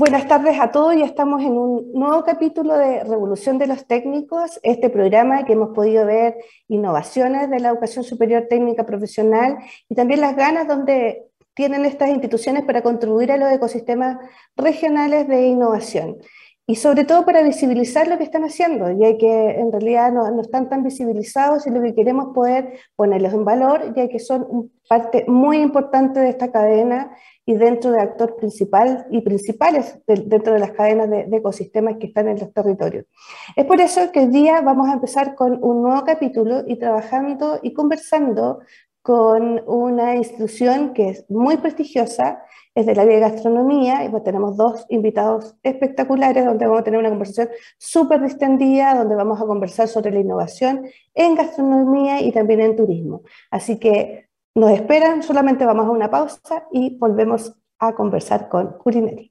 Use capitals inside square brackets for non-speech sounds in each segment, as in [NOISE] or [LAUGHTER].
Buenas tardes a todos. Ya estamos en un nuevo capítulo de Revolución de los Técnicos, este programa que hemos podido ver innovaciones de la educación superior técnica profesional y también las ganas donde tienen estas instituciones para contribuir a los ecosistemas regionales de innovación y sobre todo para visibilizar lo que están haciendo, ya que en realidad no, están tan visibilizados y lo que queremos poder ponerlos en valor, ya que son parte muy importante de esta cadena y dentro de actor principal y principales dentro de las cadenas de, de, ecosistemas que están en los territorios. Es por eso que hoy día vamos a empezar con un nuevo capítulo y trabajando y conversando con una institución que es muy prestigiosa, es del área de gastronomía, y pues tenemos dos invitados espectaculares donde vamos a tener una conversación súper distendida, donde vamos a conversar sobre la innovación en gastronomía y también en turismo. Así que nos esperan, solamente vamos a una pausa y volvemos a conversar con Culinary.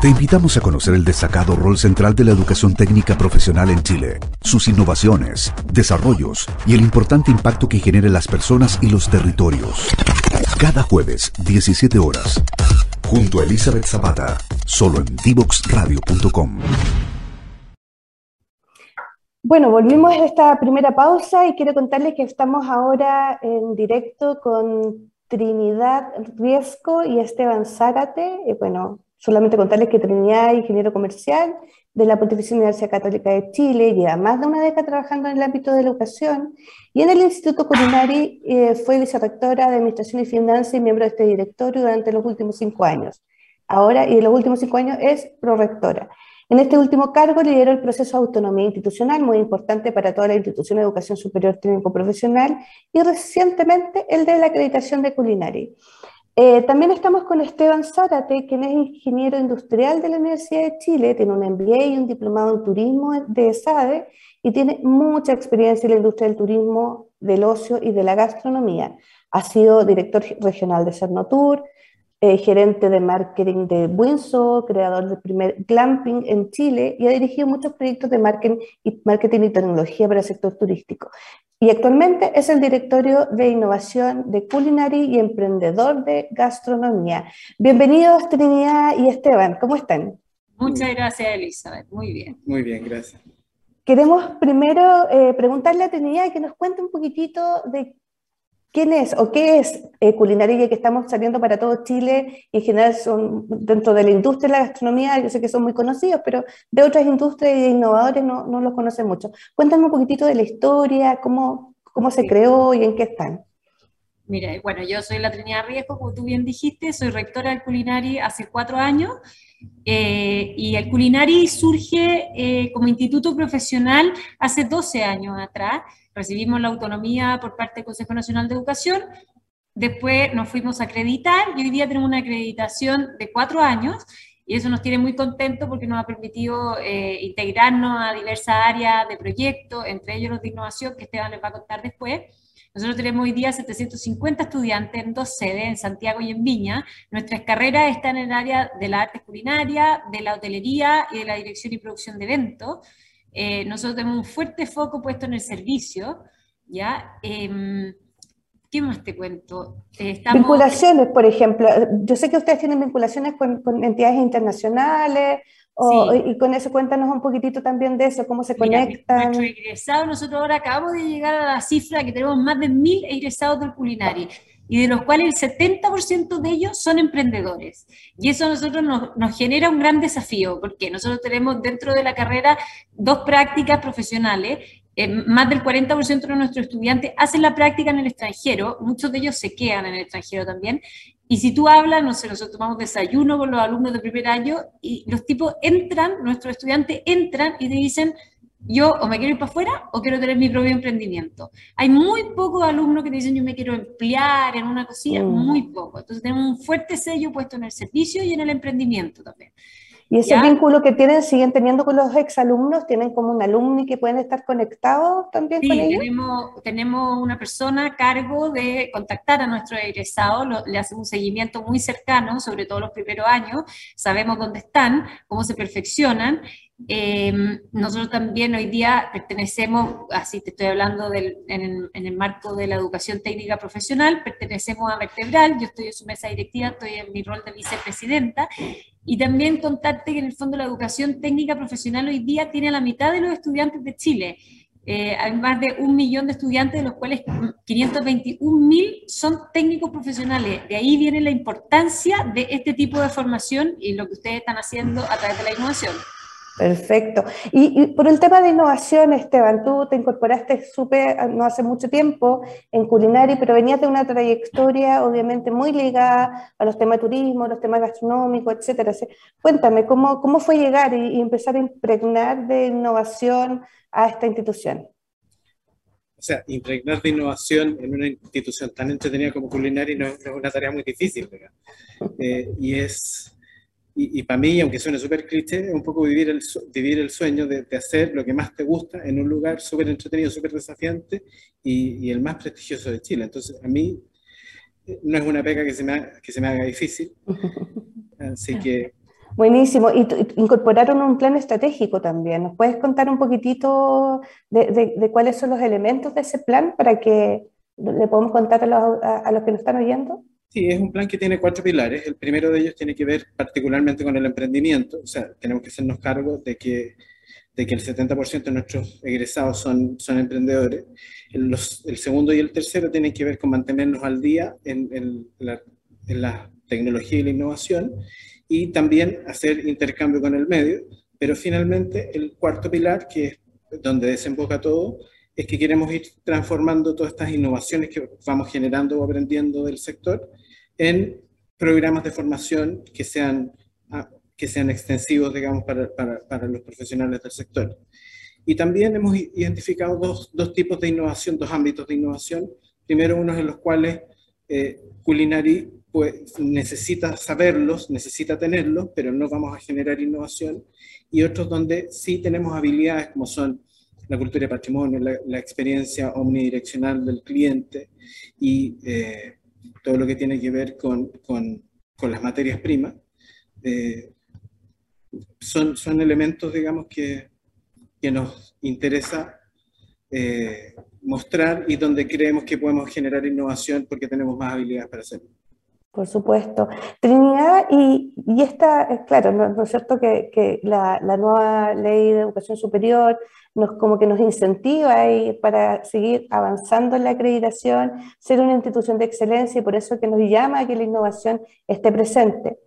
Te invitamos a conocer el destacado rol central de la educación técnica profesional en Chile, sus innovaciones, desarrollos y el importante impacto que genera en las personas y los territorios. Cada jueves, 17 horas, junto a Elizabeth Zapata, solo en divoxradio.com. Bueno, volvimos a esta primera pausa y quiero contarles que estamos ahora en directo con Trinidad Riesco y Esteban Zárate. Y bueno, Solamente contarles que Trinidad, ingeniero comercial de la Pontificia Universidad Católica de Chile, lleva más de una década trabajando en el ámbito de la educación y en el Instituto Culinari eh, fue vicerrectora de Administración y Finanzas y miembro de este directorio durante los últimos cinco años. Ahora, y en los últimos cinco años, es prorectora. En este último cargo lideró el proceso de autonomía institucional, muy importante para toda la institución de educación superior técnico-profesional, y recientemente el de la acreditación de Culinari. Eh, también estamos con Esteban Zárate, quien es ingeniero industrial de la Universidad de Chile, tiene un MBA y un diplomado en turismo de SADE y tiene mucha experiencia en la industria del turismo, del ocio y de la gastronomía. Ha sido director regional de Cernotour, eh, gerente de marketing de Winso, creador del primer glamping en Chile y ha dirigido muchos proyectos de marketing y, marketing y tecnología para el sector turístico. Y actualmente es el directorio de innovación de Culinary y emprendedor de gastronomía. Bienvenidos Trinidad y Esteban, ¿cómo están? Muchas gracias Elizabeth, muy bien. Muy bien, gracias. Queremos primero eh, preguntarle a Trinidad que nos cuente un poquitito de ¿Quién es o qué es eh, culinaria que estamos saliendo para todo Chile? Y en general son dentro de la industria de la gastronomía, yo sé que son muy conocidos, pero de otras industrias y de innovadores no, no los conocen mucho. Cuéntame un poquitito de la historia, cómo, cómo se creó y en qué están. Mira, bueno, yo soy la Trinidad Riesgo, como tú bien dijiste, soy rectora del Culinari hace cuatro años, eh, y el Culinari surge eh, como instituto profesional hace 12 años atrás, recibimos la autonomía por parte del Consejo Nacional de Educación, después nos fuimos a acreditar y hoy día tenemos una acreditación de cuatro años y eso nos tiene muy contentos porque nos ha permitido eh, integrarnos a diversas áreas de proyectos, entre ellos los de innovación, que Esteban les va a contar después. Nosotros tenemos hoy día 750 estudiantes en dos sedes, en Santiago y en Viña. Nuestras carreras están en el área de la arte culinaria, de la hotelería y de la dirección y producción de eventos. Eh, nosotros tenemos un fuerte foco puesto en el servicio, ¿ya? Em, ¿Qué más te cuento? Eh, vinculaciones, por ejemplo. Yo sé que ustedes tienen vinculaciones con, entidades internacionales, y con eso cuéntanos un poquitito también de eso, cómo se conectan. Nuestro nosotros ahora acabamos de llegar a la cifra que tenemos más de mil egresados del Culinari y de los cuales el 70% de ellos son emprendedores. Y eso a nosotros nos, genera un gran desafío, porque nosotros tenemos dentro de la carrera dos prácticas profesionales. Eh, más del 40% de nuestros estudiantes hacen la práctica en el extranjero, muchos de ellos se quedan en el extranjero también. Y si tú hablas, no sé, nosotros tomamos desayuno con los alumnos de primer año y los tipos entran, nuestros estudiantes entran y te dicen, yo o me quiero ir para afuera o quiero tener mi propio emprendimiento. Hay muy pocos alumnos que dicen yo me quiero emplear en una cocina, mm. muy poco. Entonces tenemos un fuerte sello puesto en el servicio y en el emprendimiento también. ¿Y ese vínculo que tienen siguen teniendo con los exalumnos? ¿Tienen como un alumni que pueden estar conectados también con ellos? Tenemos, tenemos una persona a cargo de contactar a nuestros egresados, le hacemos un seguimiento muy cercano, sobre todo los primeros años, sabemos dónde están, cómo se perfeccionan Em, nosotros también hoy día pertenecemos, así te estoy hablando del, en, el marco de la educación técnica profesional, pertenecemos a Vertebral, yo estoy en su mesa directiva, estoy en mi rol de vicepresidenta, y también contarte que en el fondo la educación técnica profesional hoy día tiene la mitad de los estudiantes de Chile. Eh, hay más de un millón de estudiantes, de los cuales 521 mil son técnicos profesionales. De ahí viene la importancia de este tipo de formación y lo que ustedes están haciendo a través de la innovación. Perfecto. Y, por el tema de innovación, Esteban, tú te incorporaste súper, no hace mucho tiempo en Culinari, pero venías de una trayectoria obviamente muy ligada a los temas de turismo, los temas gastronómicos, etcétera. Cuéntame, ¿cómo, cómo fue llegar y, empezar a impregnar de innovación a esta institución? O sea, impregnar de innovación en una institución tan entretenida como Culinari no es, una tarea muy difícil, eh, y es y, para mí, aunque suene súper cliché, es un poco vivir el, vivir el sueño de, hacer lo que más te gusta en un lugar súper entretenido, súper desafiante y, y, el más prestigioso de Chile. Entonces, a mí eh, no es una pega que se me, que se me haga difícil. [LAUGHS] Así que... Buenísimo. Y, incorporaron un plan estratégico también. ¿Nos puedes contar un poquitito de, de, cuáles son los elementos de ese plan para que le podamos contar a los, a los que nos están oyendo? Sí, es un plan que tiene cuatro pilares. El primero de ellos tiene que ver particularmente con el emprendimiento. O sea, tenemos que hacernos cargo de que, de que el 70% de nuestros egresados son, son emprendedores. El, el, segundo y el tercero tienen que ver con mantenernos al día en, en, la, en la tecnología y la innovación y también hacer intercambio con el medio. Pero finalmente el cuarto pilar, que es donde desemboca todo, es que queremos ir transformando todas estas innovaciones que vamos generando o aprendiendo del sector en programas de formación que sean, ah, que sean extensivos, digamos, para, para, para los profesionales del sector. Y también hemos identificado dos, dos, tipos de innovación, dos ámbitos de innovación. Primero, unos en los cuales eh, Culinary pues, necesita saberlos, necesita tenerlos, pero no vamos a generar innovación. Y otros donde sí tenemos habilidades como son la cultura de patrimonio, la, experiencia omnidireccional del cliente y eh, todo lo que tiene que ver con, con, con las materias primas, eh, son, son elementos, digamos, que, que nos interesa eh, mostrar y donde creemos que podemos generar innovación porque tenemos más habilidades para hacerlo. Por supuesto. Trinidad, y, y esta, claro, ¿no, es cierto que, que la, la, nueva ley de educación superior nos, como que nos incentiva para seguir avanzando en la acreditación, ser una institución de excelencia y por eso que nos llama a que la innovación esté presente.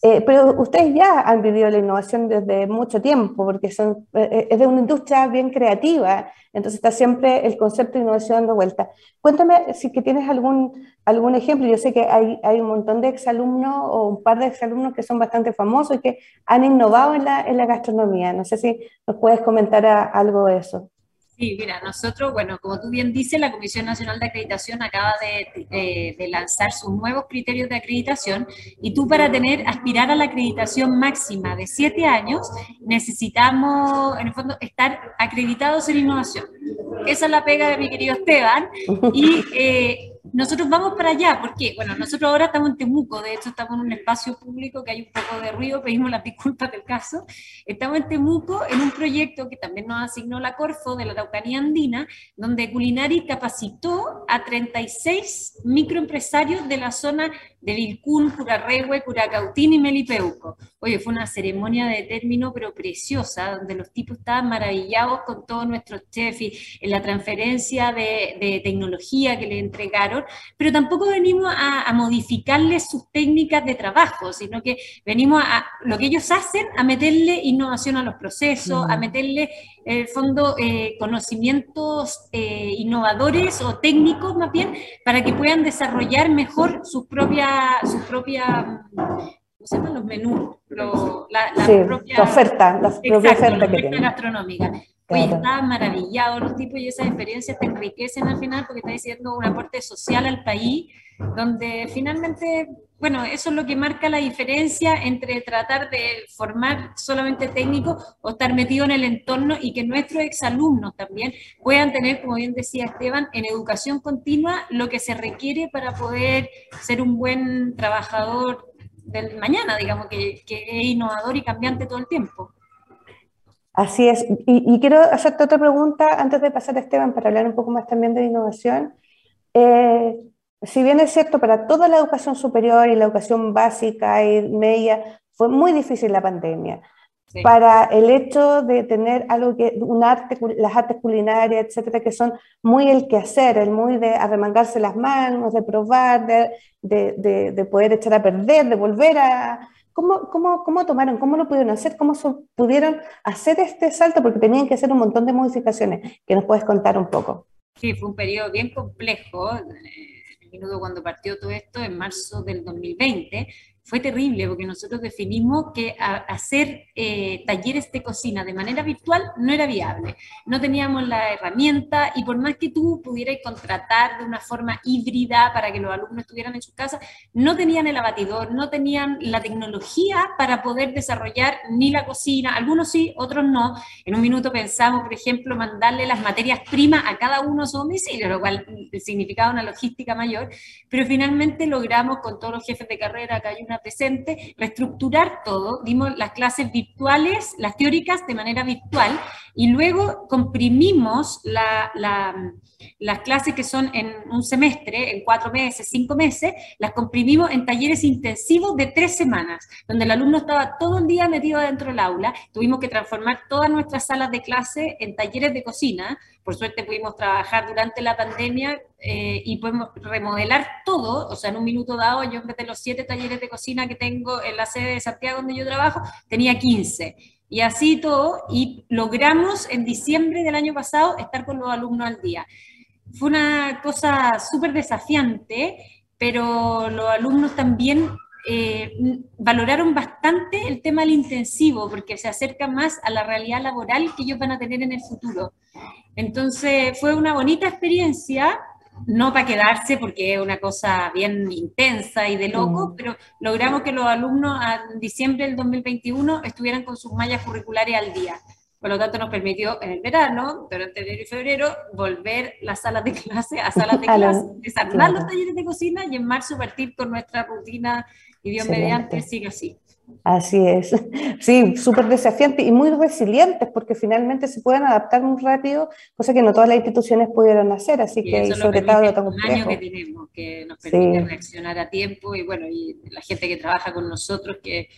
Eh, pero ustedes ya han vivido la innovación desde mucho tiempo, porque son, eh, eh, es de una industria bien creativa, entonces está siempre el concepto de innovación dando vuelta. Cuéntame si que tienes algún, algún ejemplo. Yo sé que hay, hay un montón de exalumnos o un par de exalumnos que son bastante famosos y que han innovado en la, en la gastronomía. No sé si nos puedes comentar algo de eso. Sí, mira, nosotros, bueno, como tú bien dices, la Comisión Nacional de Acreditación acaba de, lanzar sus nuevos criterios de acreditación y tú para tener, aspirar a la acreditación máxima de siete años, necesitamos, en el fondo, estar acreditados en innovación. Esa es la pega de mi querido Esteban y eh, nosotros vamos para allá, porque, bueno, nosotros ahora estamos en Temuco, de hecho estamos en un espacio público que hay un poco de ruido, pedimos las disculpas del caso. Estamos en Temuco en un proyecto que también nos asignó la Corfo de la Araucanía Andina, donde Culinari capacitó a 36 microempresarios de la zona de Vilcún, Curarrehue, Curacautín y Melipeuco. Oye, fue una ceremonia de término, pero preciosa, donde los tipos estaban maravillados con todos nuestros chefs y en la transferencia de, de tecnología que le entregaron, pero tampoco venimos a, a, modificarles sus técnicas de trabajo, sino que venimos a lo que ellos hacen, a meterle innovación a los procesos, a meterle, en el fondo, eh, conocimientos eh, innovadores o técnicos más bien, para que puedan desarrollar mejor sus propias su propia ¿cómo se llaman los menús? la, propia, oferta, la propia oferta que gastronómica. Oye, está maravillado los tipos y esas experiencias te enriquecen al final porque está diciendo un aporte social al país, donde finalmente bueno, eso es lo que marca la diferencia entre tratar de formar solamente técnicos o estar metido en el entorno y que nuestros exalumnos también puedan tener, como bien decía Esteban, en educación continua lo que se requiere para poder ser un buen trabajador del mañana, digamos, que, es innovador y cambiante todo el tiempo. Así es. Y, quiero hacerte otra pregunta antes de pasar a Esteban para hablar un poco más también de innovación. Eh, si bien es cierto, para toda la educación superior y la educación básica y media fue muy difícil la pandemia. Para el hecho de tener algo que, un arte, las artes culinarias, etcétera, que son muy el quehacer, el muy de arremangarse las manos, de probar, de, de, de poder echar a perder, de volver a, ¿Cómo, cómo, cómo tomaron? ¿Cómo lo pudieron hacer? ¿Cómo pudieron hacer este salto? Porque tenían que hacer un montón de modificaciones que nos puedes contar un poco. Sí, fue un periodo bien complejo. Eh, el minuto cuando partió todo esto, en marzo del 2020, fue terrible porque nosotros definimos que hacer eh, talleres de cocina de manera virtual no era viable. No teníamos la herramienta y por más que tú pudieras contratar de una forma híbrida para que los alumnos estuvieran en su casa, no tenían el abatidor, no tenían la tecnología para poder desarrollar ni la cocina, algunos sí, otros no. En un minuto pensamos, por ejemplo, mandarle las materias primas a cada uno a su domicilio, lo cual significaba una logística mayor, pero finalmente logramos con todos los jefes de carrera, que hay una presente, reestructurar todo, dimos las clases virtuales, las teóricas de manera virtual, y luego comprimimos las clases que son en un semestre, en cuatro meses, cinco meses, las comprimimos en talleres intensivos de tres semanas, donde el alumno estaba todo el día metido dentro del aula, tuvimos que transformar todas nuestras salas de clase en talleres de cocina, por suerte pudimos trabajar durante la pandemia eh, y podemos remodelar todo, o sea, en un minuto dado, yo en vez de los siete talleres de cocina que tengo en la sede de Santiago donde yo trabajo, tenía 15. Y así todo, y logramos en diciembre del año pasado estar con los alumnos al día. Fue una cosa súper desafiante, pero los alumnos también eh, valoraron bastante el tema del intensivo, porque se acerca más a la realidad laboral que ellos van a tener en el futuro. Entonces fue una bonita experiencia, no para quedarse porque es una cosa bien intensa y de loco, mm. pero logramos que los alumnos en diciembre del 2021 estuvieran con sus mallas curriculares al día. Por lo tanto, nos permitió en el verano, durante enero y febrero, volver las salas de clase a salas de [LAUGHS] clase, desarmar los talleres de cocina y en marzo partir con nuestra rutina y Dios mediante sigue así. Así es. [LAUGHS] Sí, súper desafiante y muy resilientes porque finalmente se pueden adaptar muy rápido, cosa que no todas las instituciones pudieron hacer, así que sobre todo lo Un año que tenemos, que nos permite reaccionar a tiempo y bueno, y la gente que trabaja con nosotros que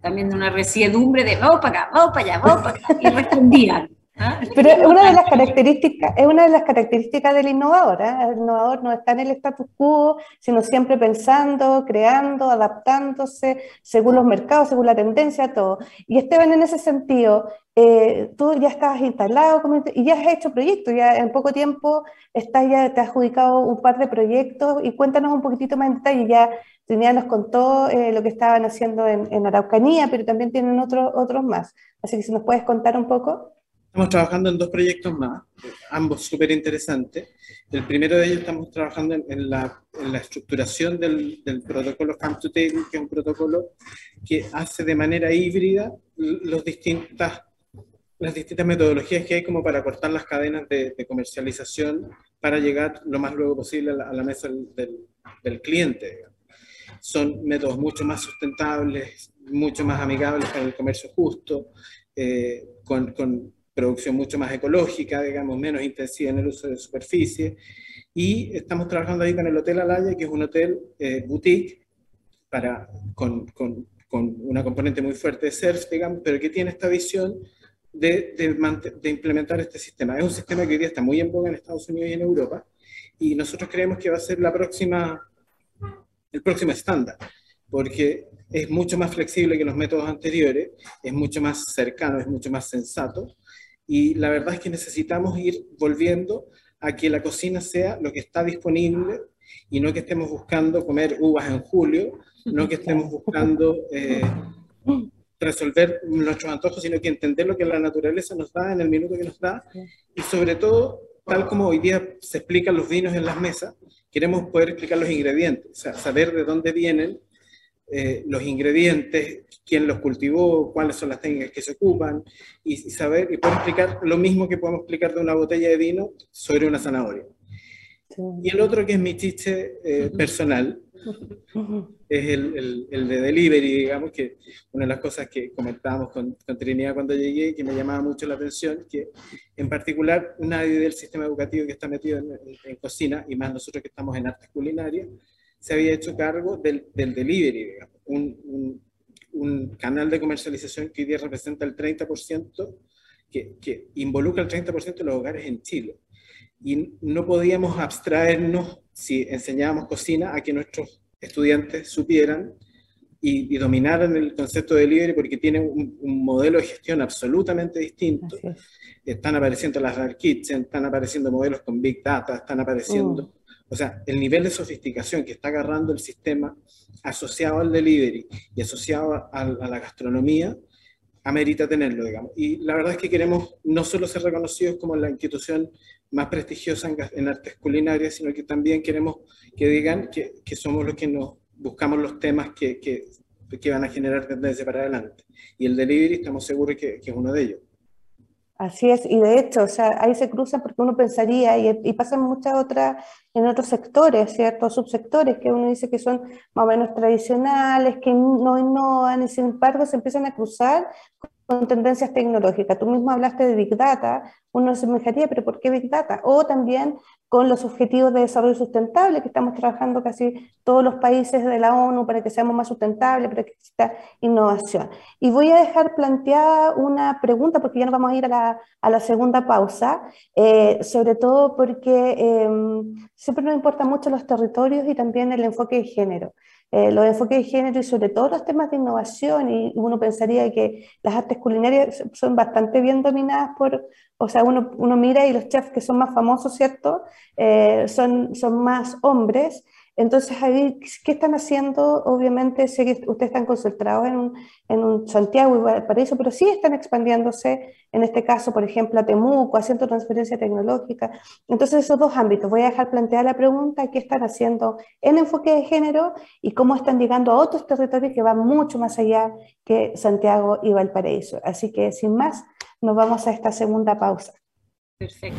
también de una resiedumbre de vamos para acá, vamos para allá, vamos para acá, y [LAUGHS] respondían. ¿Ah? Pero [LAUGHS] una de las características, es una de las características del innovador. ¿eh? El innovador no está en el status quo, sino siempre pensando, creando, adaptándose según los mercados, según la tendencia, todo. Y Esteban, en ese sentido, eh, tú ya estabas instalado y ya has hecho proyectos, ya en poco tiempo estás, ya te has adjudicado un par de proyectos y cuéntanos un poquitito más en detalle. Ya Trinidad nos contó eh, lo que estaban haciendo en, en Araucanía, pero también tienen otros otros más. Así que si nos puedes contar un poco. Estamos trabajando en dos proyectos más, ambos súper interesantes. El primero de ellos estamos trabajando en, la, en la, estructuración del, del protocolo Farm to Table, que es un protocolo que hace de manera híbrida los distintas, las distintas metodologías que hay como para cortar las cadenas de, comercialización para llegar lo más luego posible a la, mesa del, del, cliente. Son métodos mucho más sustentables, mucho más amigables con el comercio justo, eh, con, con producción mucho más ecológica, digamos, menos intensiva en el uso de superficie. Y estamos trabajando ahí con el Hotel Alaya, que es un hotel eh, boutique para, con, con, con, una componente muy fuerte de surf, digamos, pero que tiene esta visión de, de, de, implementar este sistema. Es un sistema que hoy día está muy en boga en Estados Unidos y en Europa, y nosotros creemos que va a ser la próxima, el próximo estándar, porque es mucho más flexible que los métodos anteriores, es mucho más cercano, es mucho más sensato, y la verdad es que necesitamos ir volviendo a que la cocina sea lo que está disponible y no que estemos buscando comer uvas en julio, no que estemos [LAUGHS] buscando eh, resolver nuestros antojos, sino que entender lo que la naturaleza nos da en el minuto que nos da. Y sobre todo, tal como hoy día se explican los vinos en las mesas, queremos poder explicar los ingredientes, o sea, saber de dónde vienen eh, los ingredientes, quién los cultivó, cuáles son las técnicas que se ocupan, y, saber, y poder explicar lo mismo que podemos explicar de una botella de vino sobre una zanahoria. Y el otro que es mi chiste eh, personal, [LAUGHS] es el, el, de delivery, digamos, que una de las cosas que comentábamos con, con, Trinidad cuando llegué, que me llamaba mucho la atención, que en particular nadie del sistema educativo que está metido en, en cocina, y más nosotros que estamos en artes culinarias, se había hecho cargo del, del delivery, digamos, un, un, canal de comercialización que hoy día representa el 30%, que, que involucra el 30% de los hogares en Chile. Y no podíamos abstraernos, si enseñábamos cocina, a que nuestros estudiantes supieran y, dominaran el concepto de delivery porque tiene un, modelo de gestión absolutamente distinto. Están apareciendo las dark kitchen, están apareciendo modelos con big data, están apareciendo... Mm. O sea, el nivel de sofisticación que está agarrando el sistema asociado al delivery y asociado a, la gastronomía, amerita tenerlo, digamos. Y la verdad es que queremos no solo ser reconocidos como la institución más prestigiosa en, artes culinarias, sino que también queremos que digan que, somos los que nos buscamos los temas que, van a generar tendencia para adelante. Y el delivery estamos seguros que es uno de ellos. Así es, y de hecho, o sea, ahí se cruzan porque uno pensaría, y, y pasan muchas otras en otros sectores, ¿cierto? Subsectores que uno dice que son más o menos tradicionales, que no innovan, y sin embargo se empiezan a cruzar con tendencias tecnológicas. Tú mismo hablaste de Big Data, uno se fijaría, pero ¿por qué Big Data? O también con los objetivos de desarrollo sustentable, que estamos trabajando casi todos los países de la ONU para que seamos más sustentables, para que exista innovación. Y voy a dejar planteada una pregunta, porque ya nos vamos a ir a la, a la segunda pausa, eh, sobre todo porque em, siempre nos importan mucho los territorios y también el enfoque de género. Eh, los enfoques de género y sobre todo los temas de innovación, y uno pensaría que las artes culinarias son bastante bien dominadas por, o sea, uno, uno mira y los chefs que son más famosos, ¿cierto? Eh, son, son más hombres, entonces, ahí, ¿qué están haciendo? Obviamente, sé que ustedes están concentrados en un, en un Santiago y Valparaíso, pero sí están expandiéndose, en este caso, por ejemplo, a Temuco, haciendo transferencia tecnológica. Entonces, esos dos ámbitos. Voy a dejar plantear la pregunta, ¿qué están haciendo en enfoque de género y cómo están llegando a otros territorios que van mucho más allá que Santiago y Valparaíso? Así que, sin más, nos vamos a esta segunda pausa. Perfecto,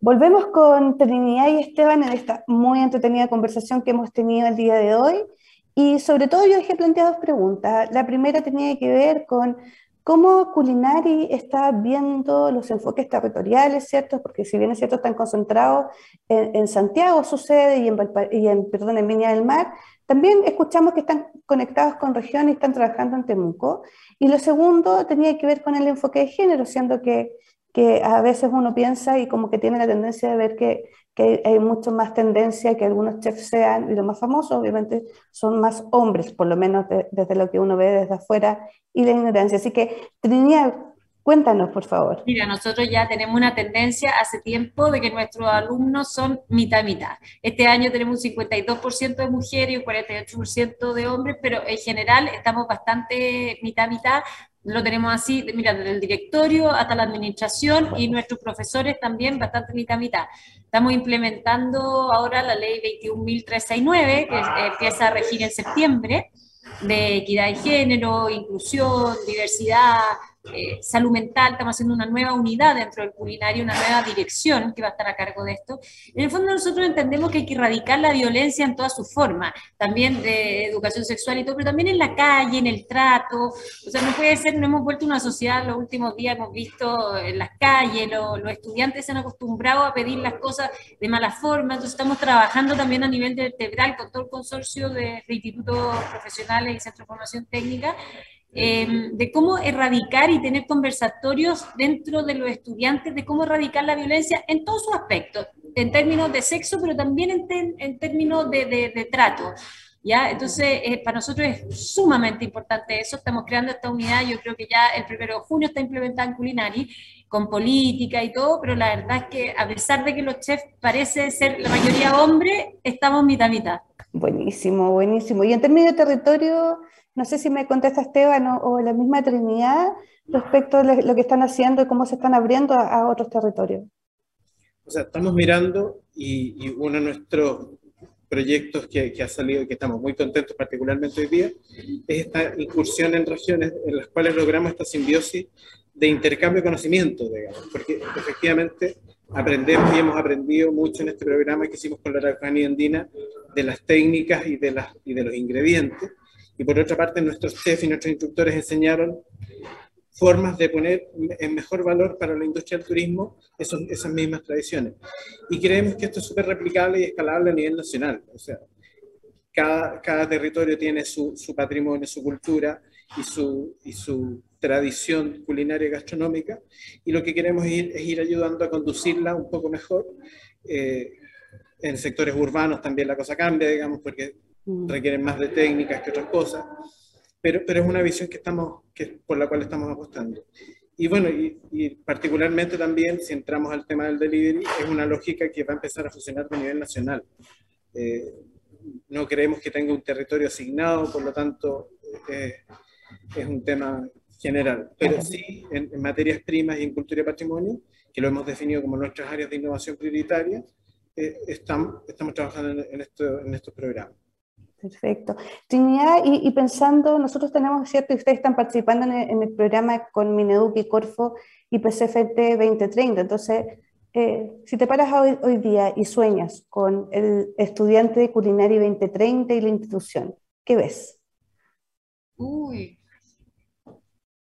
Volvemos con Trinidad y Esteban en esta muy entretenida conversación que hemos tenido el día de hoy. Y sobre todo yo dejé planteadas dos preguntas. La primera tenía que ver con ¿Cómo Culinari está viendo los enfoques territoriales, cierto? Porque si bien es cierto, están concentrados en, Santiago, sucede, y en, y en, perdón, en Viña del Mar, también escuchamos que están conectados con regiones y están trabajando en Temuco. Y lo segundo tenía que ver con el enfoque de género, siendo que, que a veces uno piensa y como que tiene la tendencia de ver que hay mucho más tendencia que algunos chefs sean, y los más famosos obviamente son más hombres, por lo menos desde lo que uno ve desde afuera y la ignorancia. Así que, Trinidad, Cuéntanos, por favor. Mira, nosotros ya tenemos una tendencia hace tiempo de que nuestros alumnos son mitad-mitad. Este año tenemos un 52% de mujeres y un 48% de hombres, pero en general estamos bastante mitad-mitad lo tenemos así, mira, desde el directorio hasta la administración y nuestros profesores también bastante mitad a mitad. Estamos implementando ahora la ley 21.369, que ah. empieza a regir en septiembre, de equidad de género, inclusión, diversidad, eh, salud mental, estamos haciendo una nueva unidad dentro del culinario, una nueva dirección que va a estar a cargo de esto. En el fondo nosotros entendemos que hay que erradicar la violencia en todas sus formas, también de educación sexual y todo, pero también en la calle, en el trato. O sea, no puede ser, no hemos vuelto una sociedad, los últimos días hemos visto en las calles, los estudiantes se han acostumbrado a pedir las cosas de mala forma, entonces estamos trabajando también a nivel vertebral con todo el consorcio de, de institutos profesionales y centros de formación técnica Em, de cómo erradicar y tener conversatorios dentro de los estudiantes, de cómo erradicar la violencia en todos sus aspectos, en términos de sexo, pero también en, en términos de, de, trato. ¿Ya? Entonces, eh, para nosotros es sumamente importante eso. Estamos creando esta unidad. Yo creo que ya el primero de junio está implementada en Culinari, con política y todo, pero la verdad es que a pesar de que los chefs parecen ser la mayoría hombres, estamos mitad mitad. Buenísimo, buenísimo. Y en términos de territorio, no sé si me contesta Esteban o, la misma Trinidad respecto a lo que están haciendo y cómo se están abriendo a, otros territorios. O sea, estamos mirando y, uno de nuestros proyectos que, ha salido y que estamos muy contentos, particularmente hoy día, es esta incursión en regiones en las cuales logramos esta simbiosis de intercambio de conocimiento, digamos, porque efectivamente aprendemos y hemos aprendido mucho en este programa que hicimos con la Araucanía Andina de las técnicas y de, las, y de los ingredientes, y por otra parte, nuestros chefs y nuestros instructores enseñaron formas de poner en mejor valor para la industria del turismo esos, esas mismas tradiciones. Y creemos que esto es súper replicable y escalable a nivel nacional. O sea, cada, cada territorio tiene su, su, patrimonio, su cultura y su, y su tradición culinaria y gastronómica, y lo que queremos ir, es ir ayudando a conducirla un poco mejor. Eh, en sectores urbanos también la cosa cambia, digamos, porque. Requieren más de técnicas que otras cosas, pero, pero es una visión que estamos, que, por la cual estamos apostando. Y bueno, y, particularmente también, si entramos al tema del delivery, es una lógica que va a empezar a funcionar a nivel nacional. Eh, no creemos que tenga un territorio asignado, por lo tanto, eh, es un tema general. Pero sí, en, materias primas y en cultura y patrimonio, que lo hemos definido como nuestras áreas de innovación prioritarias, eh, estamos, estamos trabajando en, esto, en estos programas. Perfecto. Trinidad, y, pensando, nosotros tenemos, ¿cierto? Y ustedes están participando en el, programa con Mineduc y Corfo y PCFT 2030. Entonces, eh, si te paras hoy, hoy, día y sueñas con el estudiante de culinaria 2030 y la institución, ¿qué ves? Uy,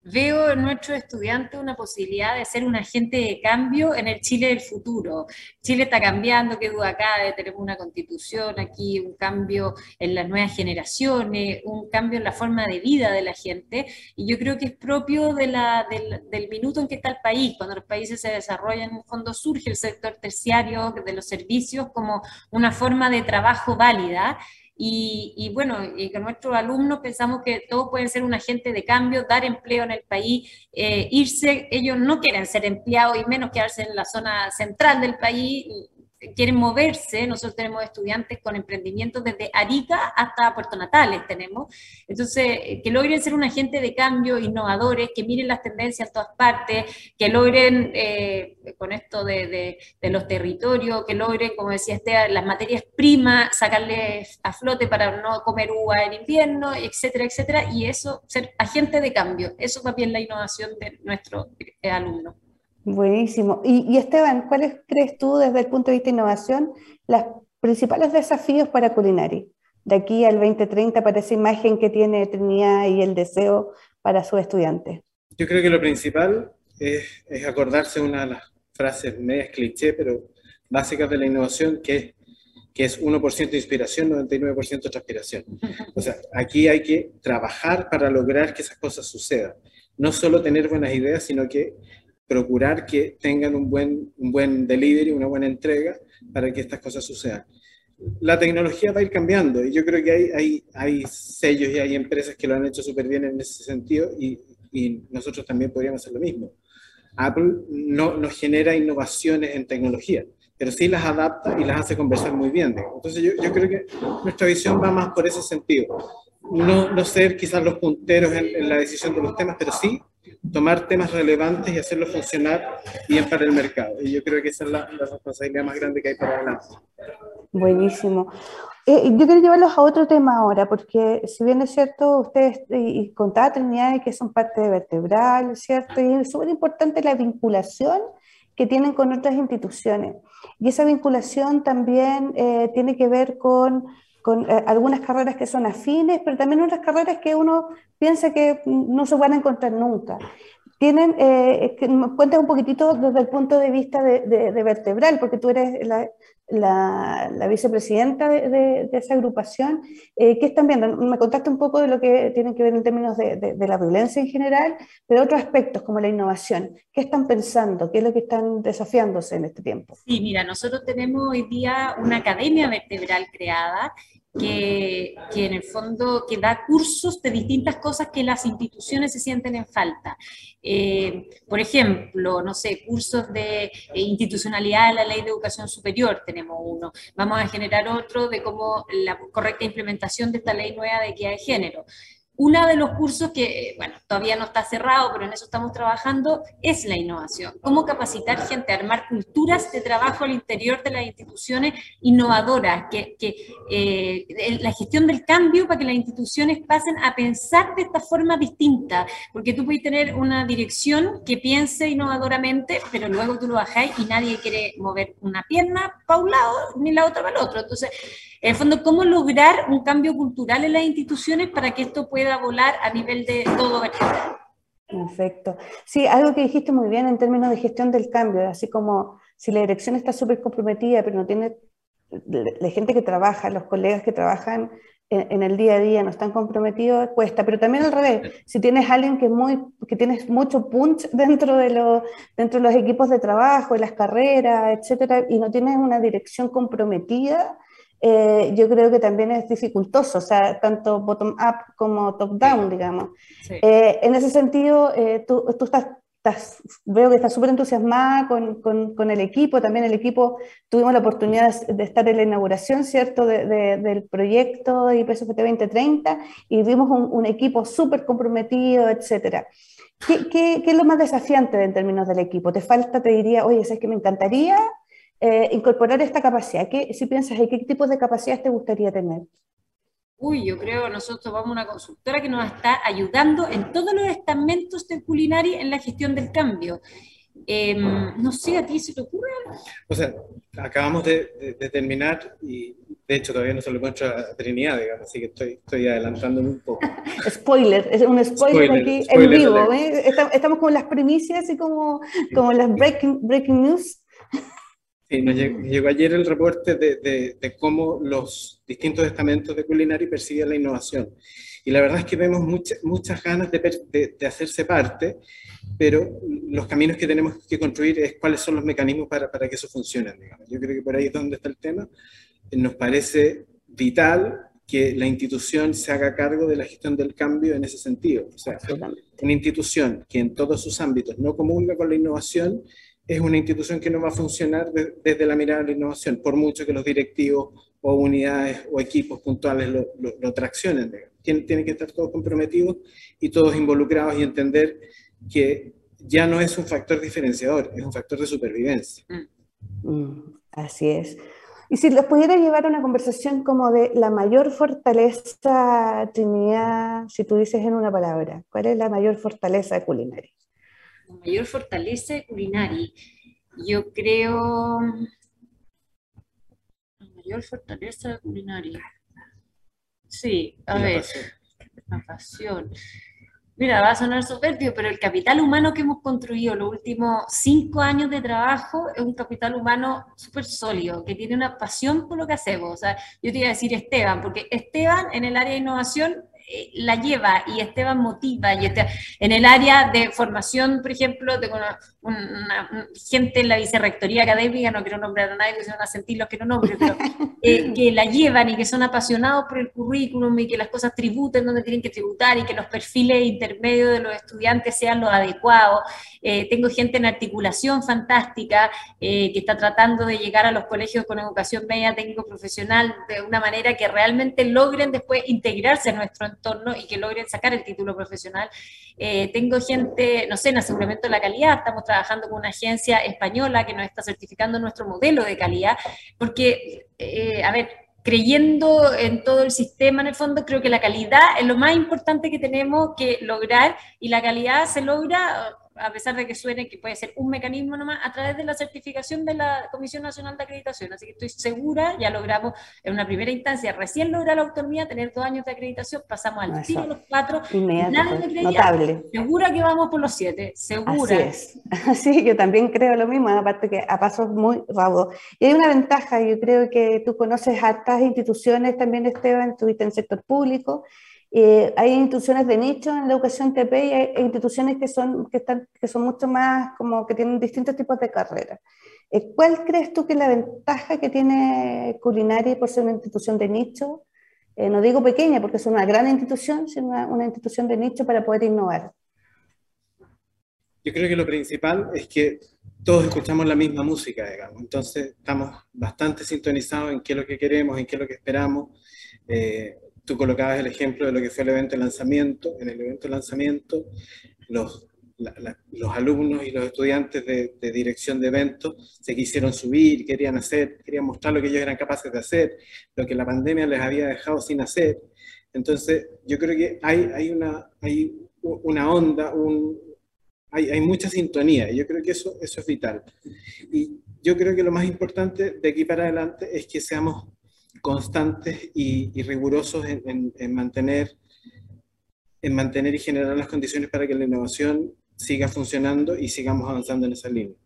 Veo en nuestros estudiantes una posibilidad de ser un agente de cambio en el Chile del futuro. Chile está cambiando, qué duda cabe, tenemos una constitución aquí, un cambio en las nuevas generaciones, un cambio en la forma de vida de la gente, y yo creo que es propio de la, del, del, minuto en que está el país, cuando los países se desarrollan, en un fondo surge el sector terciario de los servicios como una forma de trabajo válida, y, bueno, y con nuestros alumnos pensamos que todos pueden ser un agente de cambio, dar empleo en el país, eh, irse, ellos no quieren ser empleados y menos quedarse en la zona central del país, quieren moverse, nosotros tenemos estudiantes con emprendimientos desde Arica hasta Puerto Natales tenemos, entonces que logren ser un agente de cambio, innovadores, que miren las tendencias en todas partes, que logren eh, con esto de, los territorios, que logren, como decía las materias primas, sacarles a flote para no comer uva en invierno, etcétera, etcétera, y eso, ser agente de cambio, eso también la innovación de nuestros alumnos. Buenísimo. Y, Esteban, ¿cuáles crees tú desde el punto de vista de innovación los principales desafíos para Culinari? De aquí al 2030 para esa imagen que tiene Trinidad y el deseo para sus estudiantes. Yo creo que lo principal es, acordarse una de las frases medias cliché, pero básicas de la innovación, que es que es 1% de inspiración, 99% transpiración. O sea, aquí hay que trabajar para lograr que esas cosas sucedan. No solo tener buenas ideas, sino que procurar que tengan un buen, un buen delivery, una buena entrega para que estas cosas sucedan. La tecnología va a ir cambiando y yo creo que hay, hay, hay sellos y hay empresas que lo han hecho súper bien en ese sentido y, y, nosotros también podríamos hacer lo mismo. Apple no nos genera innovaciones en tecnología, pero sí las adapta y las hace conversar muy bien. Entonces yo, yo creo que nuestra visión va más por ese sentido. no, no ser quizás los punteros en, la decisión de los temas, pero sí tomar temas relevantes y hacerlos funcionar bien para el mercado. Y yo creo que esa es la, la responsabilidad más grande que hay para adelante. Buenísimo. Eh, yo quiero llevarlos a otro tema ahora, porque si bien es cierto, ustedes y contaba Trinidad que son parte de Vertebral, ¿cierto? Y es súper importante la vinculación que tienen con otras instituciones. Y esa vinculación también eh, tiene que ver con, con eh, algunas carreras que son afines, pero también otras carreras que uno piensa que no se van a encontrar nunca. Tienen, eh, un poquitito desde el punto de vista de, de vertebral, porque tú eres la, la, vicepresidenta de, esa agrupación. Eh, ¿Qué están viendo? Me contaste un poco de lo que tiene que ver en términos de, la violencia en general, pero otros aspectos como la innovación. ¿Qué están pensando? ¿Qué es lo que están desafiándose en este tiempo? Sí, mira, nosotros tenemos hoy día una academia vertebral creada que, que, en el fondo que da cursos de distintas cosas que las instituciones se sienten en falta. Eh, por ejemplo, no sé, cursos de eh, institucionalidad de la ley de educación superior, tenemos uno. Vamos a generar otro de cómo la correcta implementación de esta ley nueva de equidad de género. Uno de los cursos que, bueno, todavía no está cerrado, pero en eso estamos trabajando, es la innovación. Cómo capacitar gente, armar culturas de trabajo al interior de las instituciones innovadoras, que, eh, la gestión del cambio para que las instituciones pasen a pensar de esta forma distinta, porque tú puedes tener una dirección que piense innovadoramente, pero luego tú lo bajáis y nadie quiere mover una pierna para un lado ni la otra para el otro. Entonces, en el fondo, ¿cómo lograr un cambio cultural en las instituciones para que esto pueda volar a nivel de todo vertebral? Perfecto. Sí, algo que dijiste muy bien en términos de gestión del cambio, así como si la dirección está súper comprometida, pero no tiene la gente que trabaja, los colegas que trabajan en, el día a día no están comprometidos, cuesta, pero también al revés, si tienes alguien que, muy, que tienes mucho punch [LAUGHS] dentro de, lo, dentro de los equipos de trabajo, de las carreras, etcétera, y no tienes una dirección comprometida, eh, yo creo que también es dificultoso, o sea, tanto bottom-up como top-down, digamos. Eh, en ese sentido, eh, tú, tú estás, veo que estás súper entusiasmada con, con, con, el equipo, también el equipo, tuvimos la oportunidad de estar en la inauguración, ¿cierto?, de, del proyecto IPSFT 2030 y vimos un, un equipo súper comprometido, etcétera. ¿Qué, qué, ¿Qué, es lo más desafiante en términos del equipo? ¿Te falta, te diría, oye, es que me encantaría eh, incorporar esta capacidad? ¿Qué, si piensas, ¿qué tipos de capacidades te gustaría tener? Uy, yo creo que nosotros vamos a una consultora que nos está ayudando en todos los estamentos de culinaria en la gestión del cambio. Em, no sé, ¿a ti se te ocurre O sea, acabamos de, terminar y de hecho todavía no se lo encuentro a Trinidad, digamos, así que estoy, estoy adelantándome un poco. [LAUGHS] spoiler, es un spoiler, aquí en vivo. ¿eh? Estamos con las primicias y como, como las breaking, breaking news. Sí, nos llegó, ayer el reporte de, de, cómo los distintos estamentos de Culinary persiguen la innovación. Y la verdad es que vemos muchas ganas de, de, hacerse parte, pero los caminos que tenemos que construir es cuáles son los mecanismos para, para que eso funcione. Digamos. Yo creo que por ahí es donde está el tema. Nos parece vital que la institución se haga cargo de la gestión del cambio en ese sentido. O sea, una institución que en todos sus ámbitos no comulga con la innovación es una institución que no va a funcionar desde la mirada de la innovación, por mucho que los directivos o unidades o equipos puntuales lo, lo, traccionen. Tienen, que estar todos comprometidos y todos involucrados y entender que ya no es un factor diferenciador, es un factor de supervivencia. Mm, así es. Y si los pudiera llevar a una conversación como de la mayor fortaleza, Trinidad, si tú dices en una palabra, ¿cuál es la mayor fortaleza de culinaria? Mayor fortaleza de Culinari, yo creo, la mayor fortaleza de Culinari. Sí, a ver, la pasión. Mira, va a sonar soberbio, pero el capital humano que hemos construido los últimos cinco años de trabajo es un capital humano súper sólido, que tiene una pasión por lo que hacemos. O sea, yo te iba a decir Esteban, porque Esteban en el área de innovación la lleva y Esteban motiva. Y este, en el área de formación, por ejemplo, tengo una, gente en la vicerrectoría académica, no quiero nombrar a nadie, que se van a sentir los que no nombren, pero [LAUGHS] eh, que la llevan y que son apasionados por el currículum y que las cosas tributen donde tienen que tributar y que los perfiles intermedios de los estudiantes sean los adecuados. Eh, tengo gente en articulación fantástica que está tratando de llegar a los colegios con educación media técnico profesional de una manera que realmente logren después integrarse a nuestro entorno y que logren sacar el título profesional. Eh, tengo gente, no sé, en aseguramiento de la calidad, estamos trabajando con una agencia española que nos está certificando nuestro modelo de calidad, porque, eh, a ver, creyendo en todo el sistema, en el fondo, creo que la calidad es lo más importante que tenemos que lograr y la calidad se logra a pesar de que suene que puede ser un mecanismo nomás, a través de la certificación de la Comisión Nacional de Acreditación. Así que estoy segura, ya logramos en una primera instancia, recién lograr la autonomía, tener dos años de acreditación, pasamos al tiro los cuatro, de Notable. Segura que vamos por los siete, segura. Así es, [LAUGHS] así yo también creo lo mismo, aparte que a pasos muy raudos. Y hay una ventaja, yo creo que tú conoces a estas instituciones también, Esteban, estuviste en el sector público, eh, hay instituciones de nicho en la educación TP y hay, instituciones que son, que, están, que son mucho más, como que tienen distintos tipos de carreras. Eh, ¿Cuál crees tú que es la ventaja que tiene Culinaria por ser una institución de nicho? Eh, no digo pequeña porque es una gran institución, sino una, una institución de nicho para poder innovar. Yo creo que lo principal es que todos escuchamos la misma música, digamos. Entonces estamos bastante sintonizados en qué es lo que queremos, en qué es lo que esperamos. Eh, tú colocabas el ejemplo de lo que fue el evento de lanzamiento. En el evento de lanzamiento, los, los alumnos y los estudiantes de, dirección de eventos se quisieron subir, querían hacer, querían mostrar lo que ellos eran capaces de hacer, lo que la pandemia les había dejado sin hacer. Entonces, yo creo que hay, hay, una, hay una onda, un, hay, hay, mucha sintonía, y yo creo que eso, eso es vital. Y yo creo que lo más importante de aquí para adelante es que seamos constantes y, rigurosos en, mantener, en mantener y generar las condiciones para que la innovación siga funcionando y sigamos avanzando en esa línea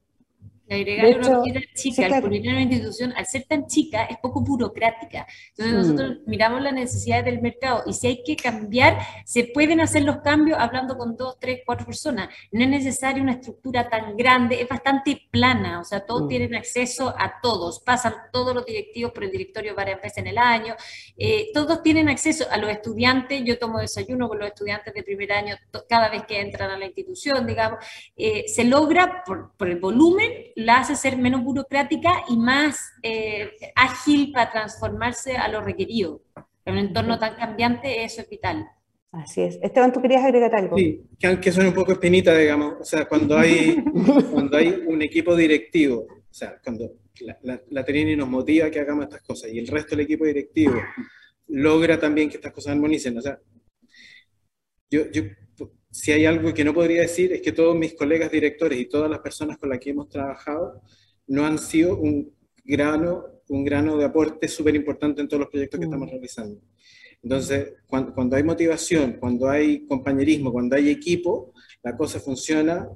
agregar una chica, al una institución, al ser tan chica, es poco burocrática. Entonces mm. nosotros miramos las necesidades del mercado y si hay que cambiar, se pueden hacer los cambios hablando con dos, tres, cuatro personas. No es necesaria una estructura tan grande, es bastante plana, o sea, todos mm. tienen acceso a todos, pasan todos los directivos por el directorio varias veces en el año, eh, todos tienen acceso a los estudiantes, yo tomo desayuno con los estudiantes de primer año cada vez que entran a la institución, digamos, eh, se logra por, por el volumen la hace ser menos burocrática y más eh, ágil para transformarse a lo requerido. En un entorno tan cambiante, eso es vital. Así es. Esteban, ¿tú querías agregar algo? Sí, que aunque suene un poco espinita, digamos, o sea, cuando hay, [LAUGHS] cuando hay un equipo directivo, o sea, cuando la, la, la nos motiva a que hagamos estas cosas y el resto del equipo directivo logra también que estas cosas armonicen, o sea, yo, yo si hay algo que no podría decir es que todos mis colegas directores y todas las personas con las que hemos trabajado no han sido un grano, un grano de aporte súper importante en todos los proyectos que estamos mm. realizando. Entonces, cuando, hay motivación, cuando hay compañerismo, cuando hay equipo, la cosa funciona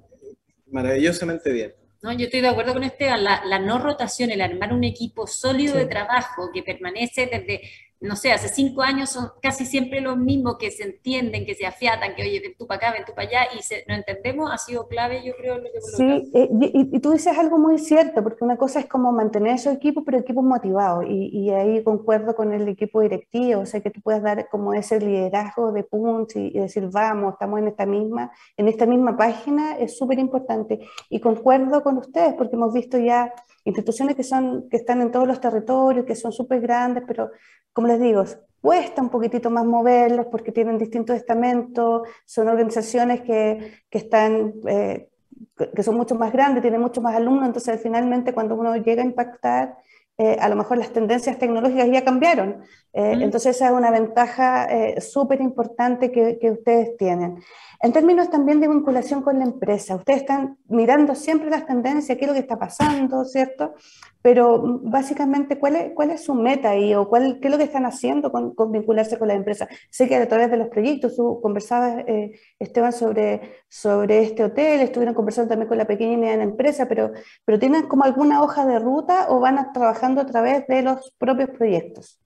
maravillosamente bien. No, yo estoy de acuerdo con Esteban, la, la no rotación, el armar un equipo sólido de trabajo que permanece desde no sé, hace cinco años son casi siempre los mismos que se entienden, que se afiatan, que oye, ven tú para acá, ven tú para allá, y se, no entendemos, ha sido clave, yo creo, lo que Sí, eh, y, tú dices algo muy cierto, porque una cosa es como mantener su equipo, pero equipos motivados, y, y, ahí concuerdo con el equipo directivo, o sea, que tú puedas dar como ese liderazgo de punch y, decir, vamos, estamos en esta misma, en esta misma página, es súper importante. Y concuerdo con ustedes, porque hemos visto ya instituciones que, son, que están en todos los territorios, que son súper grandes, pero como les digo, cuesta un poquitito más moverlos porque tienen distintos estamentos, son organizaciones que, que están... Eh, que son mucho más grandes, tienen muchos más alumnos, entonces finalmente cuando uno llega a impactar, eh, a lo mejor las tendencias tecnológicas ya cambiaron. Eh, entonces esa es una ventaja súper importante que, que, ustedes tienen. En términos también de vinculación con la empresa, ustedes están mirando siempre las tendencias, qué es lo que está pasando, ¿cierto? Pero mm, básicamente, ¿cuál es, cuál es su meta ahí o cuál, qué es lo que están haciendo con, vincularse con la empresa? Sé que a través de los proyectos, tú conversabas, eh, Esteban, sobre, sobre este hotel, estuvieron conversando también con la pequeña y mediana empresa, pero, pero ¿tienen como alguna hoja de ruta o van trabajando a través de los propios proyectos?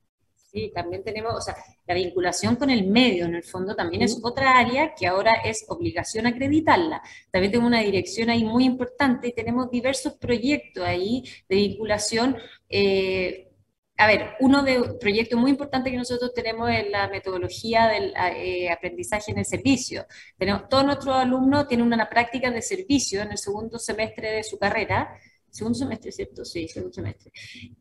Sí, también tenemos, o sea, la vinculación con el medio, en el fondo, también es otra área que ahora es obligación acreditarla. También tenemos una dirección ahí muy importante y tenemos diversos proyectos ahí de vinculación. Eh, a ver, uno de proyectos muy importantes que nosotros tenemos es la metodología del eh, aprendizaje en el servicio. Tenemos, todos nuestros alumnos tienen una práctica de servicio en el segundo semestre de su carrera segundo semestre, ¿cierto? Sí, segundo semestre.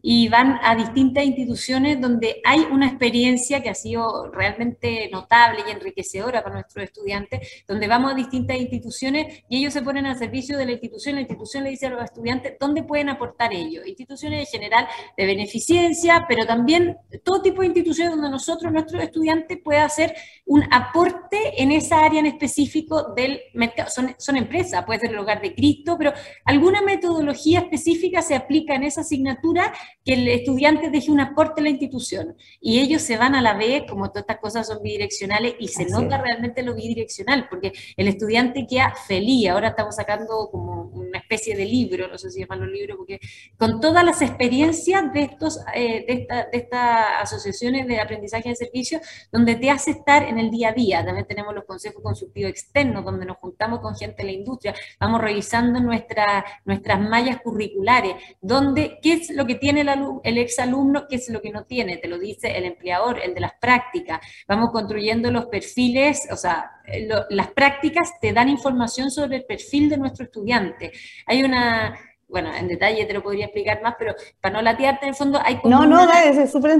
Y van a distintas instituciones donde hay una experiencia que ha sido realmente notable y enriquecedora para nuestros estudiantes, donde vamos a distintas instituciones y ellos se ponen al servicio de la institución, la institución le dice a los estudiantes dónde pueden aportar ellos. Instituciones en general de beneficencia, pero también todo tipo de instituciones donde nosotros, nuestros estudiantes, puedan hacer un aporte en esa área en específico del mercado. Son, son empresas, puede ser el hogar de Cristo, pero alguna metodología específica se aplica en esa asignatura que el estudiante deje un aporte a la institución. Y ellos se van a la B, como todas estas cosas son bidireccionales, y se nota realmente lo bidireccional, porque el estudiante queda feliz. Ahora estamos sacando como una especie de libro, no sé si llaman los libros, porque con todas las experiencias de, estos, eh, de, de estas asociaciones de aprendizaje de servicios, donde te hace estar en el día a día. También tenemos los consejos consultivos externos, donde nos juntamos con gente de la industria, vamos revisando nuestra, nuestras mallas curriculares, donde, qué es lo que tiene el, el exalumno, qué es lo que no tiene, te lo dice el empleador, el de las prácticas. Vamos construyendo los perfiles, o sea, las prácticas te dan información sobre el perfil de nuestro estudiante. Hay una bueno, en detalle te lo podría explicar más, pero para no latearte en el fondo hay como... No, no, es súper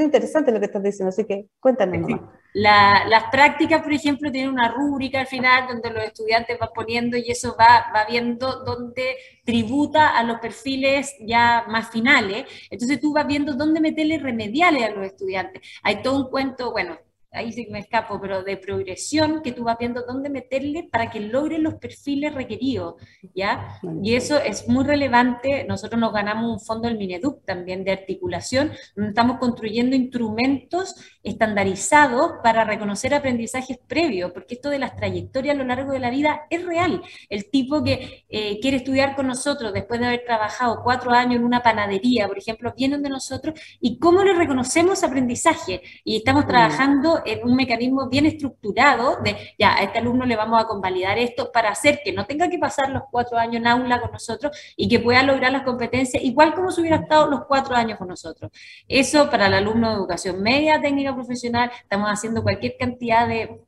interesante lo que estás diciendo, así que cuéntanos las prácticas, por ejemplo, tienen una rúbrica al final donde los estudiantes van poniendo y eso va, va viendo dónde tributa a los perfiles ya más finales. Entonces tú vas viendo dónde meterle remediales a los estudiantes. Hay todo un cuento, bueno, ahí sí que me escapo, pero de progresión que tú vas viendo dónde meterle para que logre los perfiles requeridos, ¿ya? Y eso es muy relevante. Nosotros nos ganamos un fondo del Mineduc también de articulación, donde estamos construyendo instrumentos estandarizados para reconocer aprendizajes previos, porque esto de las trayectorias a lo largo de la vida es real. El tipo que eh, quiere estudiar con nosotros después de haber trabajado cuatro años en una panadería, por ejemplo, vienen de nosotros y cómo le reconocemos aprendizaje. Y estamos trabajando en un mecanismo bien estructurado de, ya, a este alumno le vamos a convalidar esto para hacer que no tenga que pasar los cuatro años en aula con nosotros y que pueda lograr las competencias igual como si hubiera estado los cuatro años con nosotros. Eso para el alumno de educación media, técnica profesional, estamos haciendo cualquier cantidad de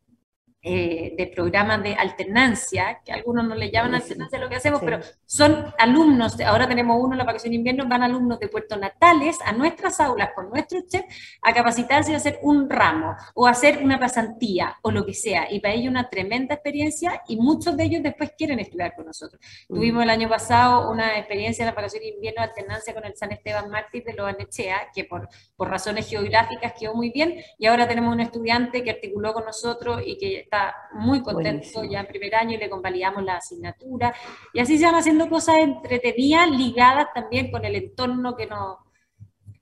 eh, de programas de alternancia, que algunos no le llaman alternancia lo que hacemos, pero son alumnos, ahora tenemos uno en la vacación de invierno, van alumnos de Puerto Natales a nuestras aulas con nuestro chef a capacitarse y hacer un ramo o hacer una pasantía o lo que sea. Y para ellos una tremenda experiencia y muchos de ellos después quieren estudiar con nosotros. Mm. Tuvimos el año pasado una experiencia en la vacación de invierno de alternancia con el San Esteban Mártir de Loanechea, que por, por razones geográficas quedó muy bien, y ahora tenemos un estudiante que articuló con nosotros y que está muy contento ya en primer año y le convalidamos la asignatura. Y así se van haciendo cosas entretenidas ligadas también con el entorno que no,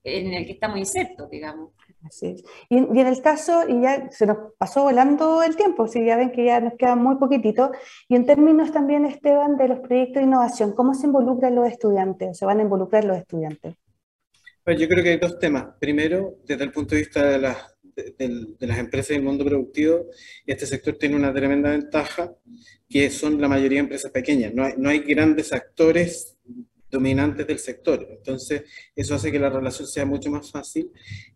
en el que estamos insertos, digamos. Así es. Y, en el caso, y ya se nos pasó volando el tiempo, si ya ven que ya nos queda muy poquitito, y en términos también, Esteban, de los proyectos de innovación, ¿cómo se involucran los estudiantes o se van a involucrar los estudiantes? Pues yo creo que hay dos temas. Primero, desde el punto de vista de las de, las empresas y el mundo productivo, este sector tiene una tremenda ventaja, que son la mayoría de empresas pequeñas. No hay, no hay grandes actores dominantes del sector. Entonces, eso hace que la relación sea mucho más fácil.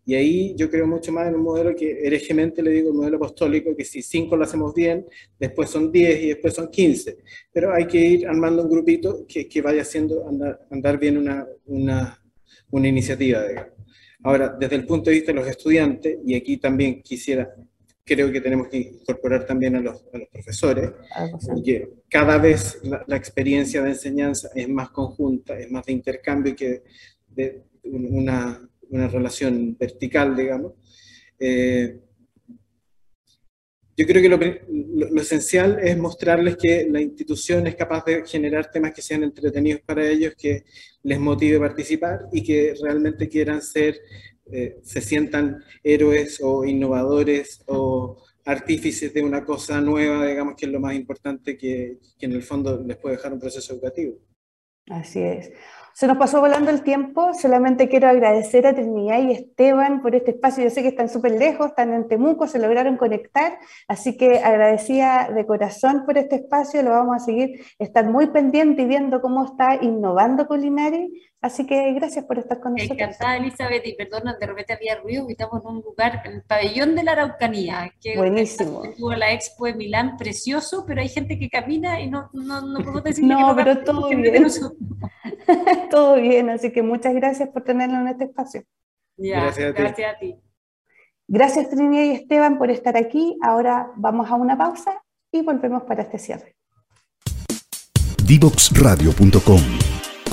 Y ahí yo creo mucho más en un modelo que herejemente le digo el modelo apostólico, que si cinco lo hacemos bien, después son 10 y después son 15. Pero hay que ir armando un grupito que, que vaya haciendo andar, andar bien una, una, una iniciativa, digamos. Ahora, desde el punto de vista de los estudiantes, y aquí también quisiera, creo que tenemos que incorporar también a los, profesores, porque cada vez la, experiencia de enseñanza es más conjunta, es más de intercambio que de una, una relación vertical, digamos. Eh, yo creo que lo, esencial es mostrarles que la institución es capaz de generar temas que sean entretenidos para ellos, que les motive a participar y que realmente quieran ser, eh, se sientan héroes o innovadores o artífices de una cosa nueva, digamos que es lo más importante que, que en el fondo les puede dejar un proceso educativo. Así es. Se nos pasó volando el tiempo, solamente quiero agradecer a Trinidad y Esteban por este espacio. Yo sé que están súper lejos, están en Temuco, se lograron conectar, así que agradecía de corazón por este espacio, lo vamos a seguir, estar muy pendiente y viendo cómo está innovando Culinari, así que gracias por estar con nosotros. Encantada Elizabeth, y perdona, de repente había ruido, estamos en un lugar, en el pabellón de la Araucanía, que Buenísimo. Tuvo la expo de Milán, precioso, pero hay gente que camina y no, no, no podemos decir no, que no pero todo bien. [LAUGHS] todo bien, así que muchas gracias por tenerlo en este espacio. Ya, gracias, a ti. gracias a ti. Gracias Trinidad y Esteban por estar aquí. Ahora vamos a una pausa y volvemos para este cierre. Divoxradio.com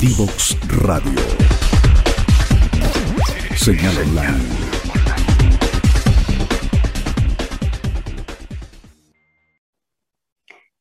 Divox Radio. Señal online.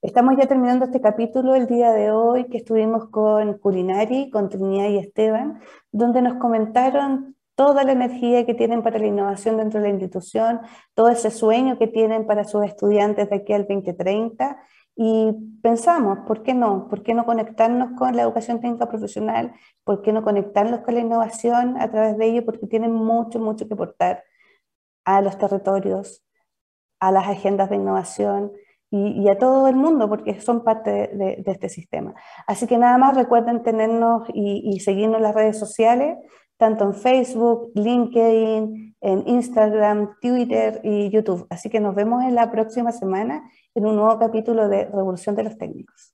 Estamos ya terminando este capítulo el día de hoy que estuvimos con Culinari, con Trinidad y Esteban, donde nos comentaron toda la energía que tienen para la innovación dentro de la institución, todo ese sueño que tienen para sus estudiantes de aquí al 2030 y pensamos, ¿por qué no? ¿Por qué no conectarnos con la educación técnica profesional? ¿Por qué no conectarnos con la innovación a través de ello? Porque tienen mucho, mucho que aportar a los territorios, a las agendas de innovación y, a todo el mundo, porque son parte de, este sistema. Así que nada más recuerden tenernos y, y seguirnos en las redes sociales, tanto en Facebook, LinkedIn, en Instagram, Twitter y YouTube. Así que nos vemos en la próxima semana en un nuevo capítulo de Revolución de los Técnicos.